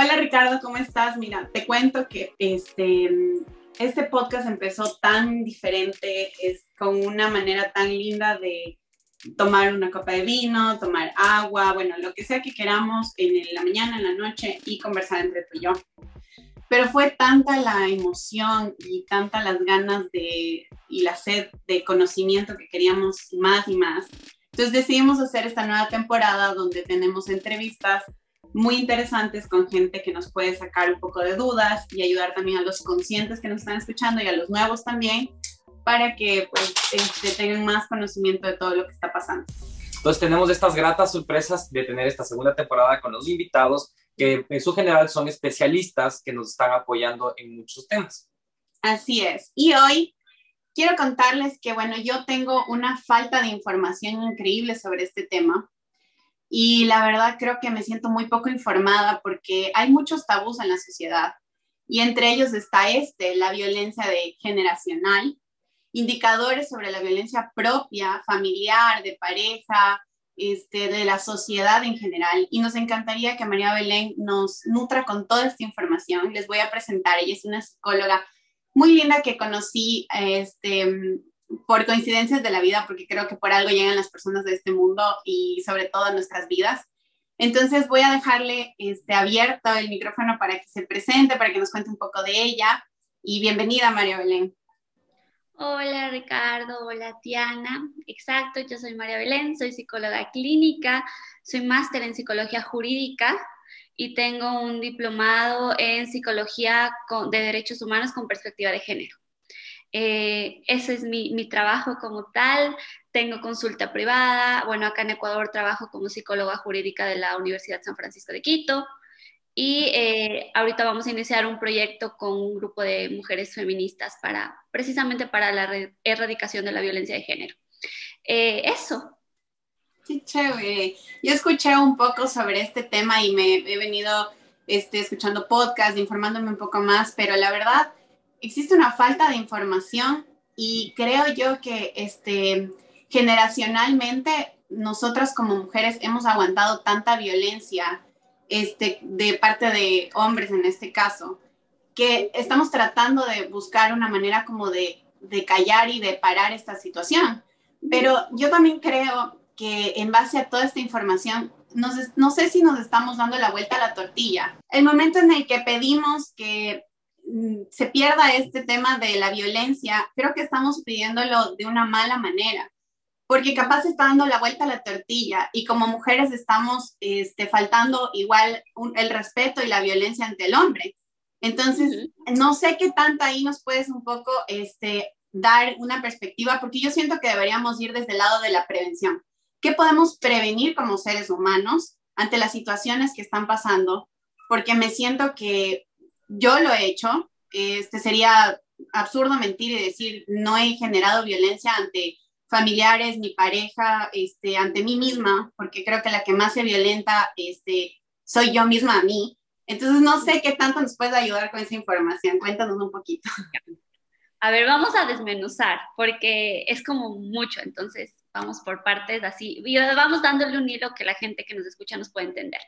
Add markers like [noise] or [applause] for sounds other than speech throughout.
Hola Ricardo, ¿cómo estás? Mira, te cuento que este, este podcast empezó tan diferente, es con una manera tan linda de tomar una copa de vino, tomar agua, bueno, lo que sea que queramos en la mañana, en la noche y conversar entre tú y yo. Pero fue tanta la emoción y tanta las ganas de y la sed de conocimiento que queríamos más y más. Entonces decidimos hacer esta nueva temporada donde tenemos entrevistas muy interesantes con gente que nos puede sacar un poco de dudas y ayudar también a los conscientes que nos están escuchando y a los nuevos también para que pues, este, tengan más conocimiento de todo lo que está pasando. Entonces tenemos estas gratas sorpresas de tener esta segunda temporada con los invitados que en su general son especialistas que nos están apoyando en muchos temas. Así es. Y hoy quiero contarles que, bueno, yo tengo una falta de información increíble sobre este tema y la verdad creo que me siento muy poco informada porque hay muchos tabús en la sociedad y entre ellos está este, la violencia de generacional, indicadores sobre la violencia propia, familiar, de pareja, este, de la sociedad en general. Y nos encantaría que María Belén nos nutra con toda esta información. Les voy a presentar, ella es una psicóloga muy linda que conocí este, por coincidencias de la vida, porque creo que por algo llegan las personas de este mundo y sobre todo a nuestras vidas. Entonces voy a dejarle este, abierto el micrófono para que se presente, para que nos cuente un poco de ella. Y bienvenida, María Belén. Hola Ricardo, hola Tiana. Exacto, yo soy María Belén, soy psicóloga clínica, soy máster en psicología jurídica y tengo un diplomado en psicología de derechos humanos con perspectiva de género. Eh, ese es mi, mi, trabajo como tal. Tengo consulta privada. Bueno, acá en Ecuador trabajo como psicóloga jurídica de la Universidad San Francisco de Quito. Y eh, ahorita vamos a iniciar un proyecto con un grupo de mujeres feministas para, precisamente para la erradicación de la violencia de género. Eh, eso. Qué chévere. Yo escuché un poco sobre este tema y me he venido este, escuchando podcasts, informándome un poco más, pero la verdad existe una falta de información y creo yo que este, generacionalmente nosotras como mujeres hemos aguantado tanta violencia este, de parte de hombres en este caso, que estamos tratando de buscar una manera como de, de callar y de parar esta situación. Pero yo también creo que en base a toda esta información, no sé si nos estamos dando la vuelta a la tortilla. El momento en el que pedimos que se pierda este tema de la violencia, creo que estamos pidiéndolo de una mala manera, porque capaz está dando la vuelta a la tortilla y como mujeres estamos este, faltando igual el respeto y la violencia ante el hombre. Entonces, no sé qué tanta ahí nos puedes un poco este, dar una perspectiva, porque yo siento que deberíamos ir desde el lado de la prevención. ¿Qué podemos prevenir como seres humanos ante las situaciones que están pasando? Porque me siento que yo lo he hecho, este sería absurdo mentir y decir no he generado violencia ante familiares, mi pareja, este, ante mí misma, porque creo que la que más se violenta este, soy yo misma a mí. Entonces no sé qué tanto nos puedes ayudar con esa información. Cuéntanos un poquito. A ver, vamos a desmenuzar, porque es como mucho, entonces vamos por partes así, y vamos dándole un hilo que la gente que nos escucha nos puede entender.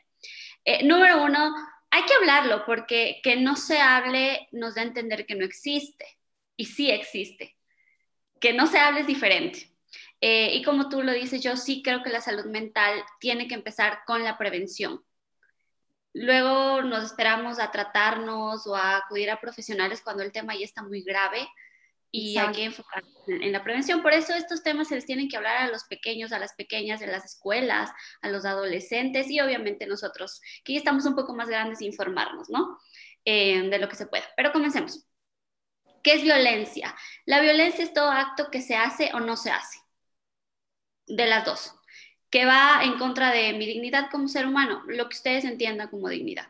Eh, número uno, hay que hablarlo porque que no se hable nos da a entender que no existe y sí existe. Que no se hable es diferente. Eh, y como tú lo dices, yo sí creo que la salud mental tiene que empezar con la prevención. Luego nos esperamos a tratarnos o a acudir a profesionales cuando el tema ya está muy grave y hay que enfocar en la prevención. Por eso estos temas se les tienen que hablar a los pequeños, a las pequeñas de las escuelas, a los adolescentes y obviamente nosotros, que ya estamos un poco más grandes, informarnos, ¿no? Eh, de lo que se pueda. Pero comencemos. ¿Qué es violencia? La violencia es todo acto que se hace o no se hace. De las dos. Que va en contra de mi dignidad como ser humano, lo que ustedes entiendan como dignidad.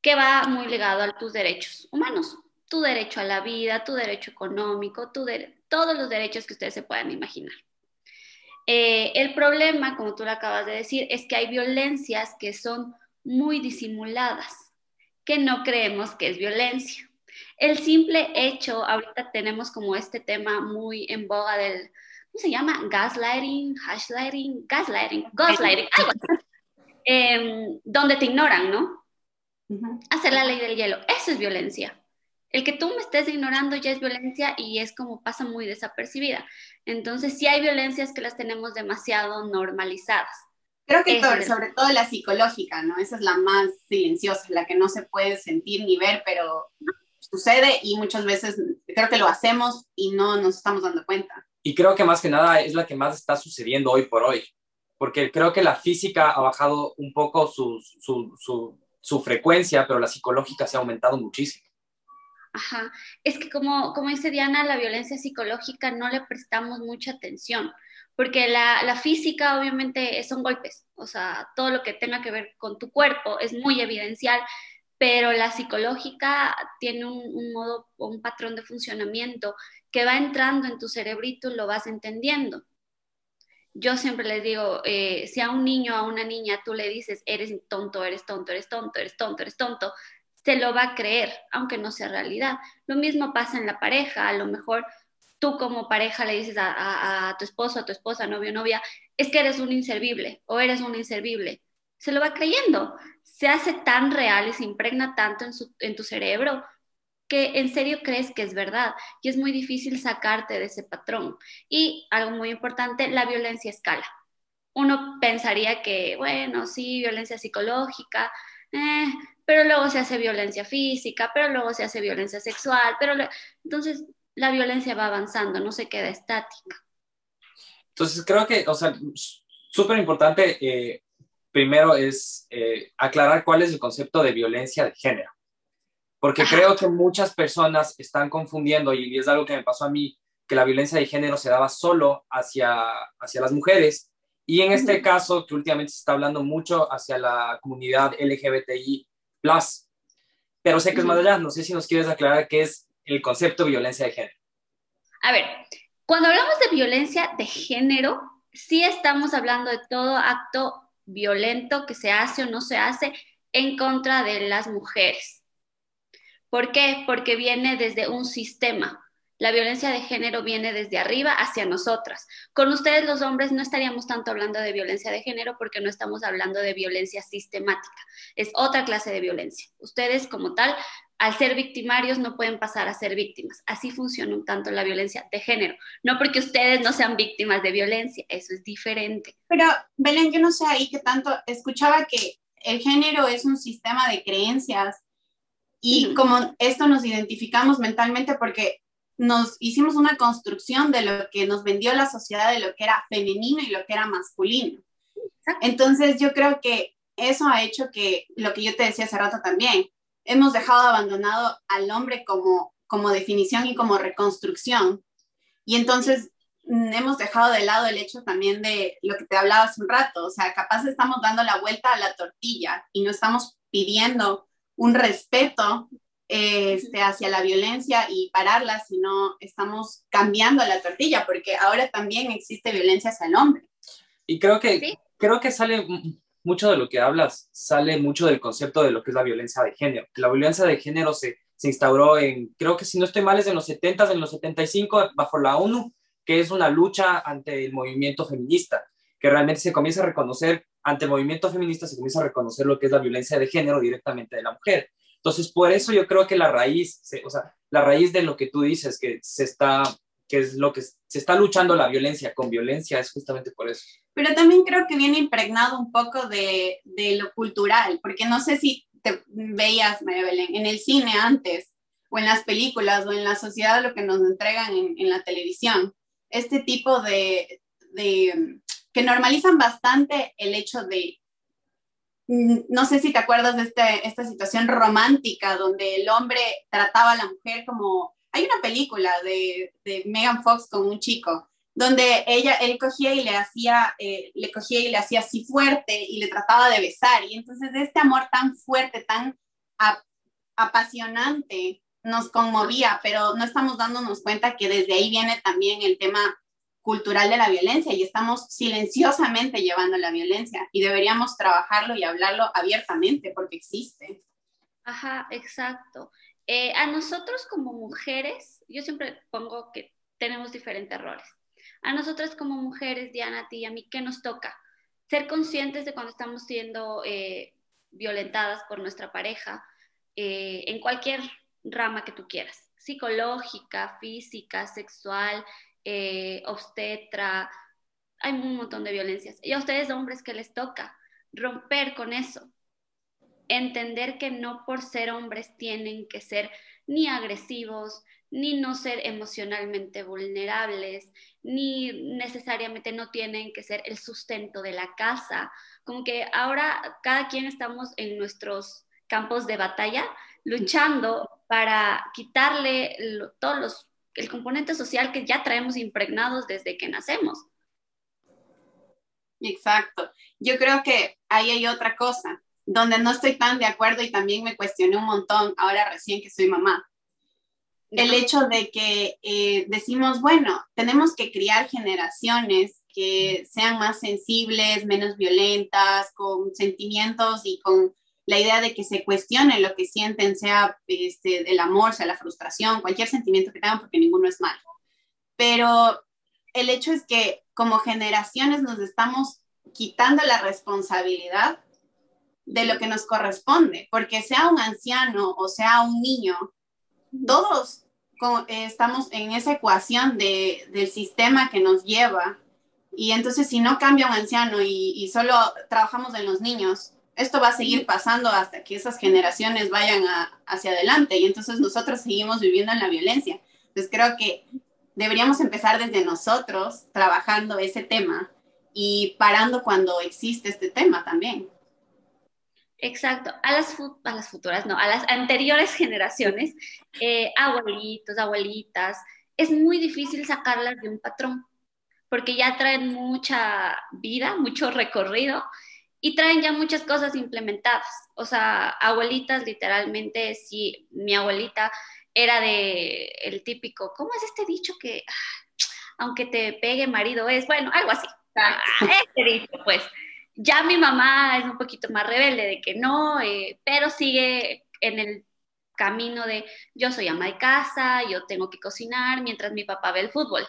Que va muy ligado a tus derechos humanos, tu derecho a la vida, tu derecho económico, tu todos los derechos que ustedes se puedan imaginar. Eh, el problema, como tú lo acabas de decir, es que hay violencias que son muy disimuladas, que no creemos que es violencia. El simple hecho, ahorita tenemos como este tema muy en boga del, ¿cómo se llama? Gaslighting, hashlighting, gaslighting, gaslighting, algo así, em, donde te ignoran, ¿no? hacer la ley del hielo. Eso es violencia. El que tú me estés ignorando ya es violencia y es como pasa muy desapercibida. Entonces, sí hay violencias que las tenemos demasiado normalizadas. Creo que sobre todo la psicológica, ¿no? Esa es la más silenciosa, la que no se puede sentir ni ver, pero sucede y muchas veces creo que lo hacemos y no nos estamos dando cuenta. Y creo que más que nada es la que más está sucediendo hoy por hoy, porque creo que la física ha bajado un poco su, su, su, su frecuencia, pero la psicológica se ha aumentado muchísimo. Ajá, es que como, como dice Diana, la violencia psicológica no le prestamos mucha atención, porque la, la, física obviamente son golpes, o sea, todo lo que tenga que ver con tu cuerpo es muy evidencial, pero la psicológica tiene un, un modo un patrón de funcionamiento que va entrando en tu cerebrito y lo vas entendiendo. Yo siempre les digo, eh, si a un niño o a una niña tú le dices, eres tonto, eres tonto, eres tonto, eres tonto, eres tonto, se lo va a creer, aunque no sea realidad. Lo mismo pasa en la pareja, a lo mejor tú como pareja le dices a, tu esposo, a tu esposa, novio, novia, es que eres un inservible o eres un inservible. Se lo va creyendo. Se hace tan real y se impregna tanto en, en tu cerebro que en serio crees que es verdad y es muy difícil sacarte de ese patrón. Y algo muy importante, la violencia escala. Uno pensaría que, bueno, sí, violencia psicológica, eh, pero luego se hace violencia física, pero luego se hace violencia sexual, pero entonces la violencia va avanzando, no se queda estática. Entonces creo que, o sea, súper importante, eh, primero es eh, aclarar cuál es el concepto de violencia de género, porque creo que muchas personas están confundiendo, y es algo que me pasó a mí, que la violencia de género se daba solo hacia, hacia las mujeres, y en este caso, que últimamente se está hablando mucho hacia la comunidad LGBTI, pero sé que es más allá, no sé si nos quieres aclarar qué es el concepto de violencia de género. A ver, cuando hablamos de violencia de género, sí estamos hablando de todo acto violento que se hace o no se hace en contra de las mujeres. ¿Por qué? Porque viene desde un sistema. La violencia de género viene desde arriba hacia nosotras. Con ustedes los hombres no estaríamos tanto hablando de violencia de género porque no estamos hablando de violencia sistemática. Es otra clase de violencia. Ustedes como tal, al ser victimarios no pueden pasar a ser víctimas. Así funciona un tanto la violencia de género. No porque ustedes no sean víctimas de violencia, eso es diferente. Pero Belén, yo no sé ahí que tanto escuchaba que el género es un sistema de creencias y como esto nos identificamos mentalmente porque nos hicimos una construcción de lo que nos vendió la sociedad de lo que era femenino y lo que era masculino. Entonces yo creo que eso ha hecho que lo que yo te decía hace rato también, hemos dejado abandonado al hombre como, como definición y como reconstrucción. Y entonces mm, hemos dejado de lado el hecho también de lo que te hablaba hace un rato, o sea, capaz estamos dando la vuelta a la tortilla y no estamos pidiendo un respeto este, hacia la violencia y pararla, sino estamos cambiando la tortilla, porque ahora también existe violencia hacia el hombre. Y creo que, creo que sale mucho de lo que hablas, sale mucho del concepto de lo que es la violencia de género. La violencia de género se, se instauró en, creo que si no estoy mal, es en los 70, en los 75, bajo la ONU, que es una lucha ante el movimiento feminista, que realmente se comienza a reconocer, ante el movimiento feminista se comienza a reconocer lo que es la violencia de género directamente de la mujer. Entonces, por eso yo creo que la raíz, o sea, la raíz de lo que tú dices, que se está, que es lo que se está luchando la violencia con violencia, es justamente por eso. Pero también creo que viene impregnado un poco de, lo cultural, porque no sé si te veías, María Belén, en el cine antes, o en las películas, o en la sociedad, lo que nos entregan en, la televisión, este tipo de, que normalizan bastante el hecho de no sé si te acuerdas de este, esta situación romántica donde el hombre trataba a la mujer como... Hay una película de, de Megan Fox con un chico donde ella, él cogía y le hacía, eh, le cogía y le hacía así fuerte y le trataba de besar. Y entonces este amor tan fuerte, tan apasionante, nos conmovía, pero no estamos dándonos cuenta que desde ahí viene también el tema cultural de la violencia y estamos silenciosamente llevando la violencia y deberíamos trabajarlo y hablarlo abiertamente porque existe. Ajá, exacto. Eh, a nosotros como mujeres, yo siempre pongo que tenemos diferentes roles. A nosotras como mujeres, Diana, a ti y a mí, ¿qué nos toca? Ser conscientes de cuando estamos siendo eh, violentadas por nuestra pareja eh, en cualquier rama que tú quieras, psicológica, física, sexual, eh, obstetra, hay un montón de violencias. Y a ustedes hombres que les toca romper con eso, entender que no por ser hombres tienen que ser ni agresivos, ni no ser emocionalmente vulnerables, ni necesariamente no tienen que ser el sustento de la casa. Como que ahora cada quien estamos en nuestros campos de batalla luchando para quitarle todos los el componente social que ya traemos impregnados desde que nacemos. Exacto. Yo creo que ahí hay otra cosa, donde no estoy tan de acuerdo y también me cuestioné un montón ahora recién que soy mamá. El hecho de que eh, decimos, bueno, tenemos que criar generaciones que sean más sensibles, menos violentas, con sentimientos y con la idea de que se cuestione lo que sienten, sea este, el amor, sea la frustración, cualquier sentimiento que tengan, porque ninguno es malo. Pero el hecho es que como generaciones nos estamos quitando la responsabilidad de lo que nos corresponde, porque sea un anciano o sea un niño, todos estamos en esa ecuación de, del sistema que nos lleva. Y entonces si no cambia un anciano y solo trabajamos en los niños, esto va a seguir pasando hasta que esas generaciones vayan hacia adelante y entonces nosotros seguimos viviendo en la violencia. Entonces creo que deberíamos empezar desde nosotros trabajando ese tema y parando cuando existe este tema también. Exacto, a las, a las futuras, no, a las anteriores generaciones, eh, abuelitos, abuelitas, es muy difícil sacarlas de un patrón, porque ya traen mucha vida, mucho recorrido, y traen ya muchas cosas implementadas. O sea, abuelitas, literalmente, si mi abuelita era de el típico, ¿cómo es este dicho que ah, aunque te pegue marido es? Bueno, algo así. Ah, este dicho, pues. Ya mi mamá es un poquito más rebelde de que no, eh, pero sigue en el camino de yo soy ama de casa, yo tengo que cocinar mientras mi papá ve el fútbol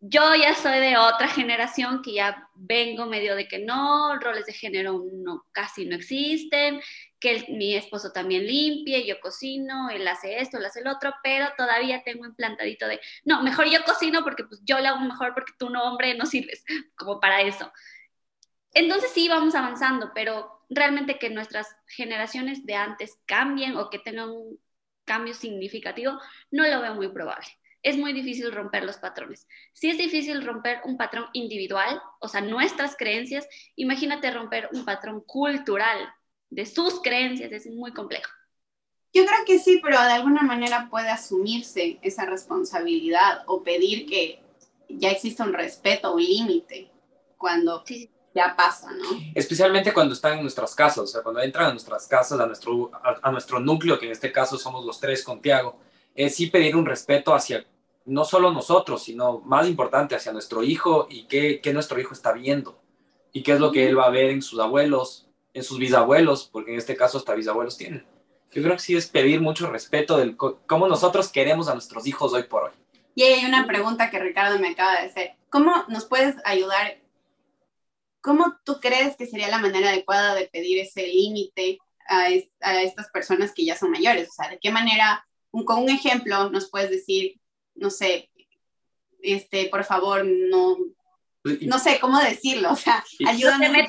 yo ya soy de otra generación que ya vengo medio de que no, roles de género no, casi no existen, que mi esposo también limpie, yo cocino, él hace esto, él hace el otro, pero todavía tengo implantadito de, no, mejor yo cocino porque pues yo lo hago mejor porque tú no, hombre, no sirves [laughs] como para eso. Entonces sí, vamos avanzando, pero realmente que nuestras generaciones de antes cambien o que tengan un cambio significativo, no lo veo muy probable es muy difícil romper los patrones. Si es difícil romper un patrón individual, o sea, nuestras creencias, imagínate romper un patrón cultural de sus creencias, es muy complejo. Yo creo que sí, pero de alguna manera puede asumirse esa responsabilidad o pedir que ya exista un respeto, un límite cuando ya pasa, ¿no? Especialmente cuando están en nuestras casas, o sea, cuando entran a nuestras casas, a nuestro, a nuestro núcleo, que en este caso somos los tres con Tiago, es sí pedir un respeto hacia no solo nosotros, sino más importante hacia nuestro hijo y qué, qué nuestro hijo está viendo y qué es lo que él va a ver en sus abuelos, en sus bisabuelos, porque en este caso hasta bisabuelos tienen. Yo creo que sí es pedir mucho respeto del cómo nosotros queremos a nuestros hijos hoy por hoy. Y hay una pregunta que Ricardo me acaba de hacer. ¿Cómo nos puedes ayudar? ¿Cómo tú crees que sería la manera adecuada de pedir ese límite a, a, estas personas que ya son mayores? O sea, ¿de qué manera con un ejemplo nos puedes decir, no sé, este, por favor, no, no sé cómo decirlo, o sea, ayúdame.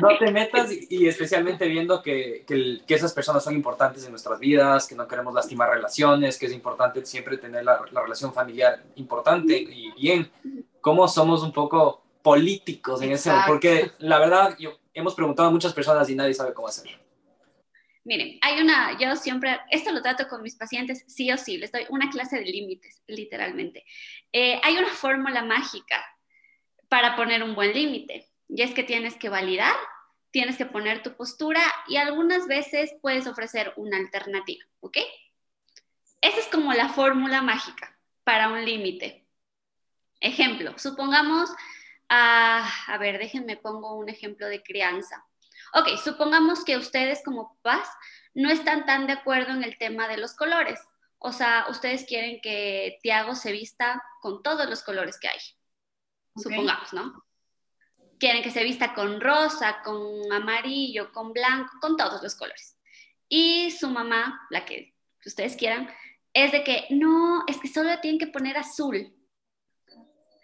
No te metas, y, especialmente viendo que, que, esas personas son importantes en nuestras vidas, que no queremos lastimar relaciones, que es importante siempre tener la, la relación familiar importante y bien. ¿Cómo somos un poco políticos en ese Porque la verdad, yo, hemos preguntado a muchas personas y nadie sabe cómo hacerlo. Miren, hay una, yo siempre, esto lo trato con mis pacientes sí o sí, les doy una clase de límites, literalmente. Eh, hay una fórmula mágica para poner un buen límite, y es que tienes que validar, tienes que poner tu postura y algunas veces puedes ofrecer una alternativa, ¿ok? Esa es como la fórmula mágica para un límite. Ejemplo, supongamos, ah, a ver, déjenme pongo un ejemplo de crianza. Ok, supongamos que ustedes como papás no están tan de acuerdo en el tema de los colores. O sea, ustedes quieren que Tiago se vista con todos los colores que hay. Supongamos, ¿no? quieren que se vista con rosa, con amarillo, con blanco, con todos los colores. Y su mamá, la que ustedes quieran, es de que no, es que solo tienen que poner azul.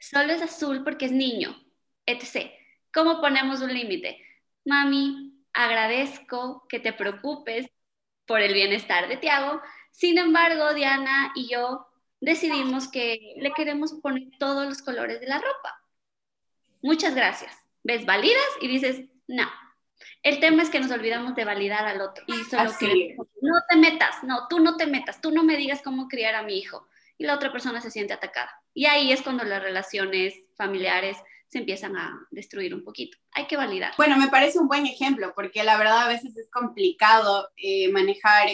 Solo es azul porque es niño, etc. ¿Cómo ponemos un límite? Mami, agradezco que te preocupes por el bienestar de Tiago. Sin embargo, Diana y yo decidimos que le queremos poner todos los colores de la ropa. Muchas gracias. ¿Ves? Validas y dices, no. El tema es que nos olvidamos de validar al otro. Y solo que no te metas, no, tú no te metas, tú no me digas cómo criar a mi hijo. Y la otra persona se siente atacada. Y ahí es cuando las relaciones familiares se empiezan a destruir un poquito. Hay que validar. Bueno, me parece un buen ejemplo porque la verdad a veces es complicado eh, manejar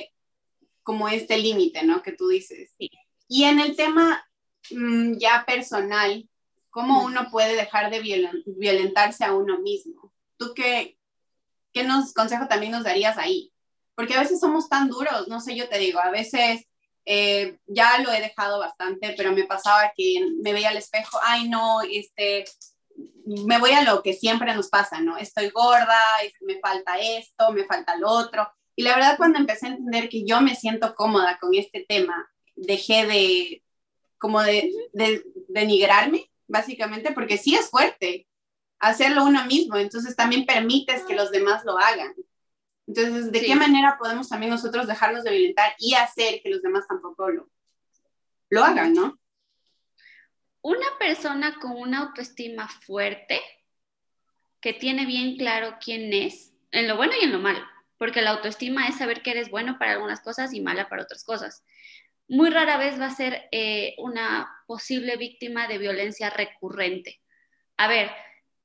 como este límite, ¿no? Que tú dices. Y en el tema mm, ya personal, ¿cómo uno puede dejar de violentarse a uno mismo? ¿Tú qué, qué nos, consejo también nos darías ahí? Porque a veces somos tan duros, no sé, yo te digo, a veces eh, ya lo he dejado bastante, pero me pasaba que me veía al espejo, ay no, este, me voy a lo que siempre nos pasa, ¿no? Estoy gorda, me falta esto, me falta lo otro. Y la verdad, cuando empecé a entender que yo me siento cómoda con este tema, dejé de, como de, de denigrarme, básicamente, porque sí es fuerte hacerlo uno mismo, entonces también permites que los demás lo hagan. Entonces, ¿de qué manera podemos también nosotros dejarnos de violentar y hacer que los demás tampoco lo, lo hagan, ¿no? Una persona con una autoestima fuerte, que tiene bien claro quién es, en lo bueno y en lo malo, porque la autoestima es saber que eres bueno para algunas cosas y mala para otras cosas. Muy rara vez va a ser eh, una posible víctima de violencia recurrente. A ver,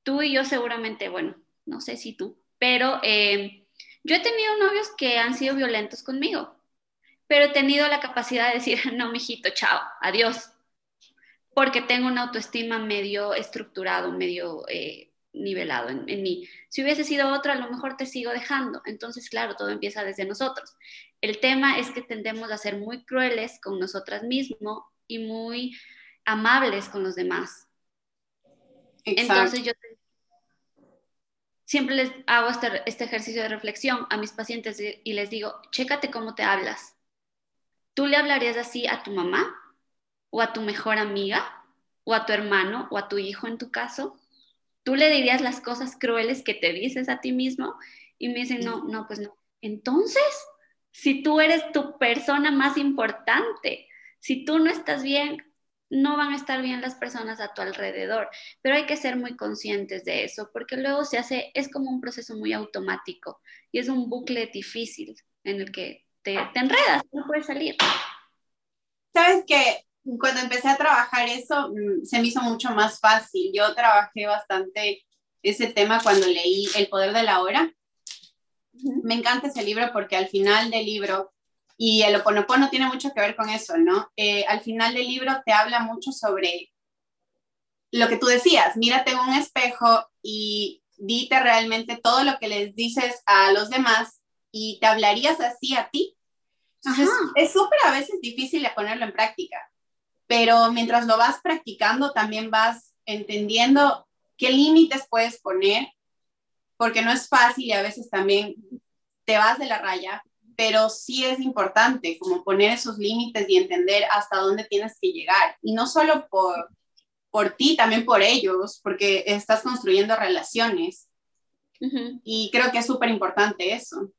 tú y yo seguramente, bueno, no sé si tú, pero eh, yo he tenido novios que han sido violentos conmigo, pero he tenido la capacidad de decir, [laughs] no, mijito, chao, adiós, porque tengo una autoestima medio estructurado, medio eh, nivelado en, mí. Si hubiese sido otra, a lo mejor te sigo dejando. Entonces, claro, todo empieza desde nosotros. El tema es que tendemos a ser muy crueles con nosotras mismos y muy amables con los demás. Entonces, yo siempre les hago este, este ejercicio de reflexión a mis pacientes y les digo, chécate cómo te hablas. ¿Tú le hablarías así a tu mamá? O a tu mejor amiga o a tu hermano o a tu hijo en tu caso? ¿Tú le dirías las cosas crueles que te dices a ti mismo? Y me dicen, no, no, pues no. Entonces, si tú eres tu persona más importante, si tú no estás bien, no van a estar bien las personas a tu alrededor, pero hay que ser muy conscientes de eso, porque luego se hace, es como un proceso muy automático y es un bucle difícil en el que te, te enredas, no puedes salir. Sabes que cuando empecé a trabajar eso, mm, se me hizo mucho más fácil. Yo trabajé bastante ese tema cuando leí El poder de la hora. Me encanta ese libro porque al final del libro, y el oponopono tiene mucho que ver con eso, ¿no? Eh, al final del libro te habla mucho sobre lo que tú decías, mírate en un espejo y dite realmente todo lo que les dices a los demás y te hablarías así a ti. Entonces, es súper a veces difícil de ponerlo en práctica pero mientras lo vas practicando también vas entendiendo qué límites puedes poner, porque no es fácil y a veces también te vas de la raya, pero sí es importante como poner esos límites y entender hasta dónde tienes que llegar. Y no solo por, por ti, también por ellos, porque estás construyendo relaciones. Y creo que es súper importante eso.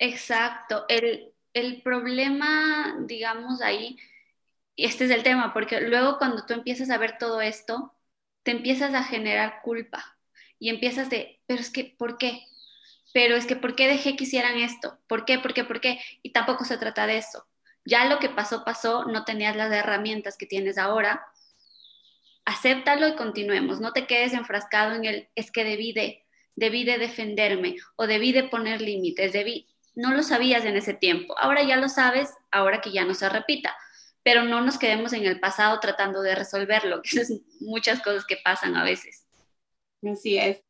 Exacto. El, el problema, digamos, ahí este es el tema, porque luego cuando tú empiezas a ver todo esto, te empiezas a generar culpa y empiezas de, pero es que, ¿por qué? Pero es que, ¿por qué dejé que hicieran esto? ¿Por qué? ¿Por qué? ¿Por qué? Y tampoco se trata de eso. Ya lo que pasó, pasó, no tenías las herramientas que tienes ahora. Acéptalo y continuemos. No te quedes enfrascado en el, es que debí de, debí de defenderme o debí de poner límites, debí, no lo sabías en ese tiempo. Ahora ya lo sabes, ahora que ya no se repita pero no nos quedemos en el pasado tratando de resolverlo, [laughs] que es muchas cosas que pasan a veces. Así es.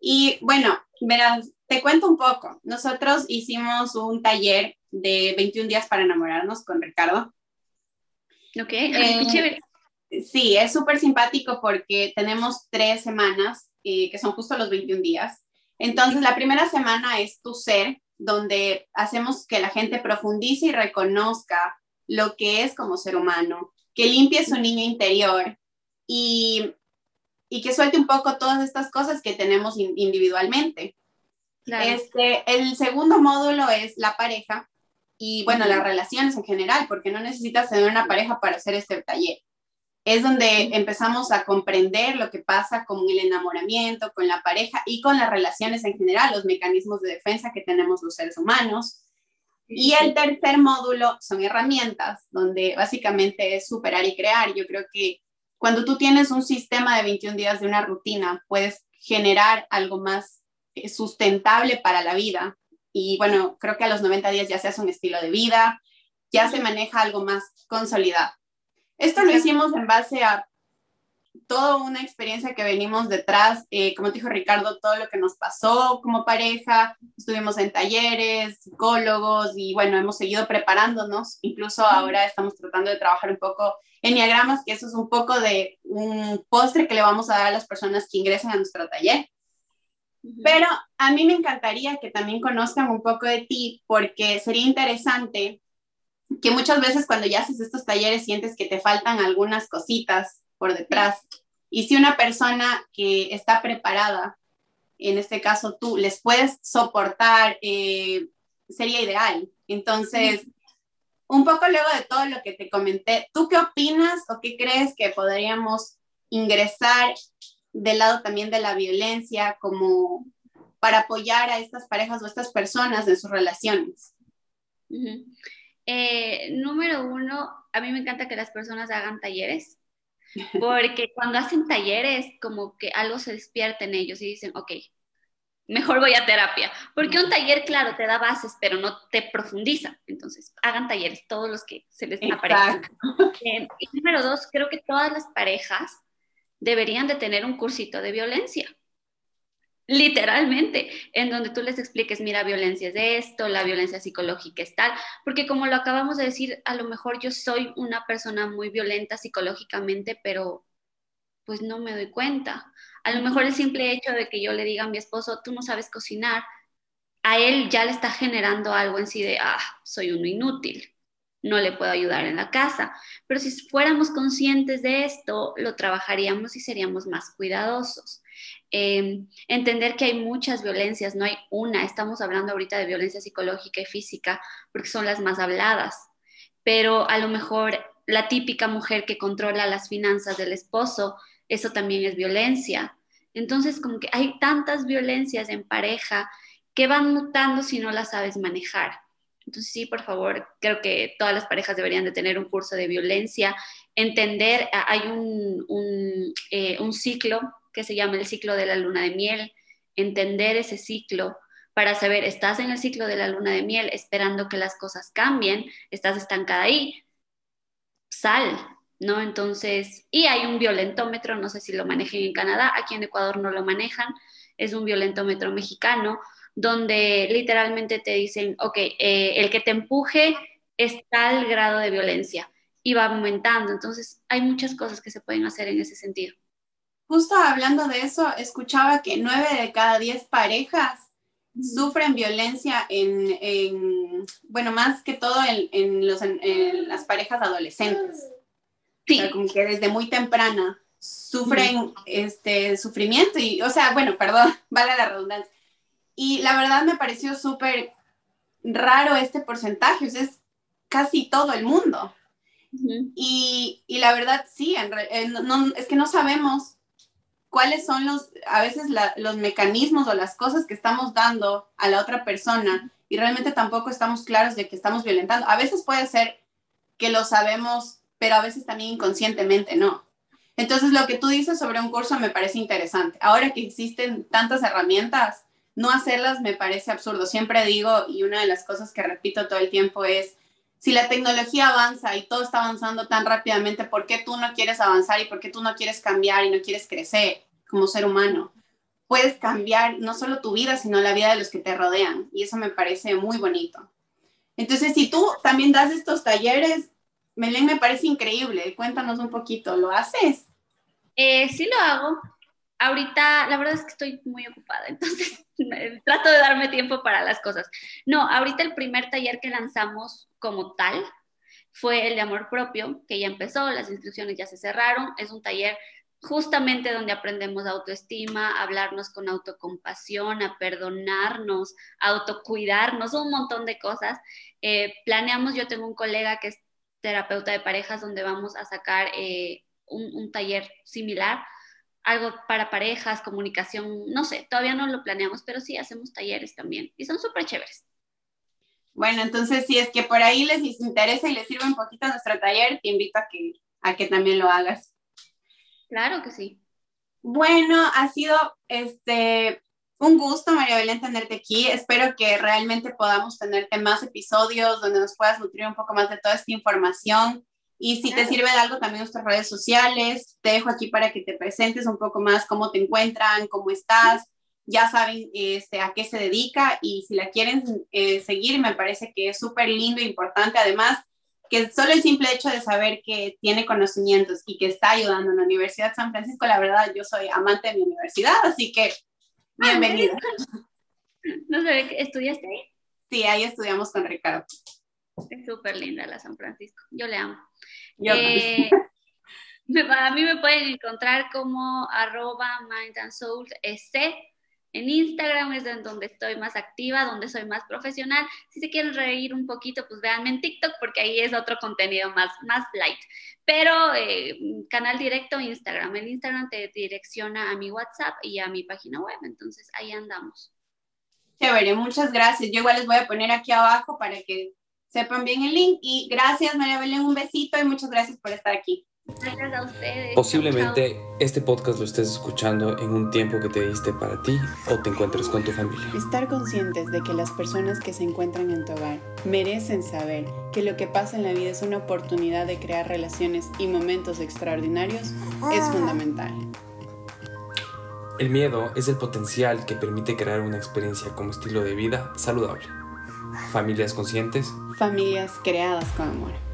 Y bueno, verás, te cuento un poco. Nosotros hicimos un taller de 21 días para enamorarnos con Ricardo. Ok, eh, chévere. Sí, es súper simpático porque tenemos tres semanas eh, que son justo los 21 días. Entonces, la primera semana es tu ser, donde hacemos que la gente profundice y reconozca lo que es como ser humano, que limpie su niño interior y, y que suelte un poco todas estas cosas que tenemos individualmente. Este, el segundo módulo es la pareja y bueno, las relaciones en general, porque no necesitas tener una pareja para hacer este taller. Es donde empezamos a comprender lo que pasa con el enamoramiento, con la pareja y con las relaciones en general, los mecanismos de defensa que tenemos los seres humanos. Y el tercer módulo son herramientas, donde básicamente es superar y crear. Yo creo que cuando tú tienes un sistema de 21 días de una rutina, puedes generar algo más eh, sustentable para la vida. Y bueno, creo que a los 90 días ya se hace un estilo de vida, ya se maneja algo más consolidado. Esto lo hicimos en base a toda una experiencia que venimos detrás, eh, como te dijo Ricardo, todo lo que nos pasó como pareja, estuvimos en talleres, psicólogos y bueno, hemos seguido preparándonos, incluso ahora estamos tratando de trabajar un poco en diagramas, que eso es un poco de un postre que le vamos a dar a las personas que ingresen a nuestro taller. Pero a mí me encantaría que también conozcan un poco de ti, porque sería interesante que muchas veces cuando ya haces estos talleres sientes que te faltan algunas cositas por detrás. Y si una persona que está preparada, en este caso tú, les puedes soportar, eh, sería ideal. Entonces, un poco luego de todo lo que te comenté, ¿tú qué opinas o qué crees que podríamos ingresar del lado también de la violencia como para apoyar a estas parejas o estas personas en sus relaciones? Eh, número uno, a mí me encanta que las personas hagan talleres, porque cuando hacen talleres, como que algo se despierta en ellos y dicen, ok, mejor voy a terapia, porque un taller, claro, te da bases, pero no te profundiza. Entonces, hagan talleres, todos los que se les aparezcan. Eh, y número dos, creo que todas las parejas deberían de tener un cursito de violencia. Literalmente, en donde tú les expliques, mira, violencia es esto, la violencia psicológica es tal, porque como lo acabamos de decir, a lo mejor yo soy una persona muy violenta psicológicamente, pero pues no me doy cuenta. A lo mejor el simple hecho de que yo le diga a mi esposo, tú no sabes cocinar, a él ya le está generando algo en sí de, ah, soy uno inútil no le puedo ayudar en la casa. Pero si fuéramos conscientes de esto, lo trabajaríamos y seríamos más cuidadosos. Em, entender que hay muchas violencias, no hay una, estamos hablando ahorita de violencia psicológica y física porque son las más habladas, pero a lo mejor la típica mujer que controla las finanzas del esposo, eso también es violencia. Entonces, como que hay tantas violencias en pareja que van mutando si no las sabes manejar. Entonces, sí, por favor, creo que todas las parejas deberían de tener un curso de violencia, entender, hay un, eh, un, ciclo que se llama el ciclo de la luna de miel, entender ese ciclo para saber, estás en el ciclo de la luna de miel esperando que las cosas cambien, estás estancada ahí, sal, ¿no? Entonces, y hay un violentómetro, no sé si lo manejen en Canadá, aquí en Ecuador no lo manejan, es un violentómetro mexicano, donde literalmente te dicen, ok, eh, el que te empuje es tal grado de violencia y va aumentando. Entonces, hay muchas cosas que se pueden hacer en ese sentido. Justo hablando de eso, escuchaba que nueve de cada diez parejas sufren violencia en, bueno, más que todo en, los, en, las parejas adolescentes. Sí. como que desde muy temprana sufren este sufrimiento y, o sea, bueno, perdón, [laughs] vale la redundancia, y la verdad me pareció súper raro este porcentaje, es casi todo el mundo. y, y, la verdad sí, es que no sabemos cuáles son los, a veces los mecanismos o las cosas que estamos dando a la otra persona y realmente tampoco estamos claros de que estamos violentando. A veces puede ser que lo sabemos, pero a veces también inconscientemente no. Entonces, lo que tú dices sobre un curso me parece interesante. Ahora que existen tantas herramientas, no hacerlas me parece absurdo. Siempre digo, y una de las cosas que repito todo el tiempo es, si la tecnología avanza y todo está avanzando tan rápidamente, ¿por qué tú no quieres avanzar y por qué tú no quieres cambiar y no quieres crecer como ser humano? Puedes cambiar no solo tu vida, sino la vida de los que te rodean. Y eso me parece muy bonito. Entonces, si tú también das estos talleres, Melén, me parece increíble. Cuéntanos un poquito, ¿lo haces? Eh, sí lo hago. Ahorita, la verdad es que estoy muy ocupada, [laughs] entonces trato de darme tiempo para las cosas. No, ahorita el primer taller que lanzamos como tal fue el de amor propio, que ya empezó, las inscripciones ya se cerraron, es un taller justamente donde aprendemos autoestima, a hablarnos con autocompasión, a perdonarnos, a autocuidarnos, un montón de cosas. Eh, planeamos, yo tengo un colega que es terapeuta de parejas donde vamos a sacar eh, un, un taller similar algo para parejas, comunicación, no sé, todavía no lo planeamos, pero sí hacemos talleres también y son súper chéveres. Bueno, entonces si es que por ahí les interesa y les sirve un poquito nuestro taller, te invito a que, a que también lo hagas. Claro que sí. Bueno, ha sido este un gusto, María Belén, tenerte aquí. Espero que realmente podamos tenerte más episodios donde nos puedas nutrir un poco más de toda esta información y si te sirve de algo, también nuestras redes sociales. Te dejo aquí para que te presentes un poco más cómo te encuentran, cómo estás. Ya saben este, a qué se dedica y si la quieren eh, seguir, me parece que es súper lindo e importante. Además, que solo el simple hecho de saber que tiene conocimientos y que está ayudando en la Universidad de San Francisco, la verdad, yo soy amante de mi universidad, así que ah, bienvenida. ¿No sé, estudiaste ahí? Sí, ahí estudiamos con Ricardo. Es súper linda la San Francisco, yo le amo. Eh, [laughs] a mí me pueden encontrar como arroba mind and soul En Instagram es en donde estoy más activa, donde soy más profesional. Si se quieren reír un poquito, pues véanme en TikTok porque ahí es otro contenido más, más light. Pero eh, canal directo Instagram. El Instagram te direcciona a mi WhatsApp y a mi página web. Entonces ahí andamos. Chévere, muchas gracias. Yo igual les voy a poner aquí abajo para que sepan bien el link. Y gracias, María Belén, un besito y muchas gracias por estar aquí. Gracias a ustedes. Posiblemente este podcast lo estés escuchando en un tiempo que te diste para ti o te encuentres con tu familia. Estar conscientes de que las personas que se encuentran en tu hogar merecen saber que lo que pasa en la vida es una oportunidad de crear relaciones y momentos extraordinarios es fundamental. El miedo es el potencial que permite crear una experiencia como estilo de vida saludable. Familias conscientes. Familias creadas con amor.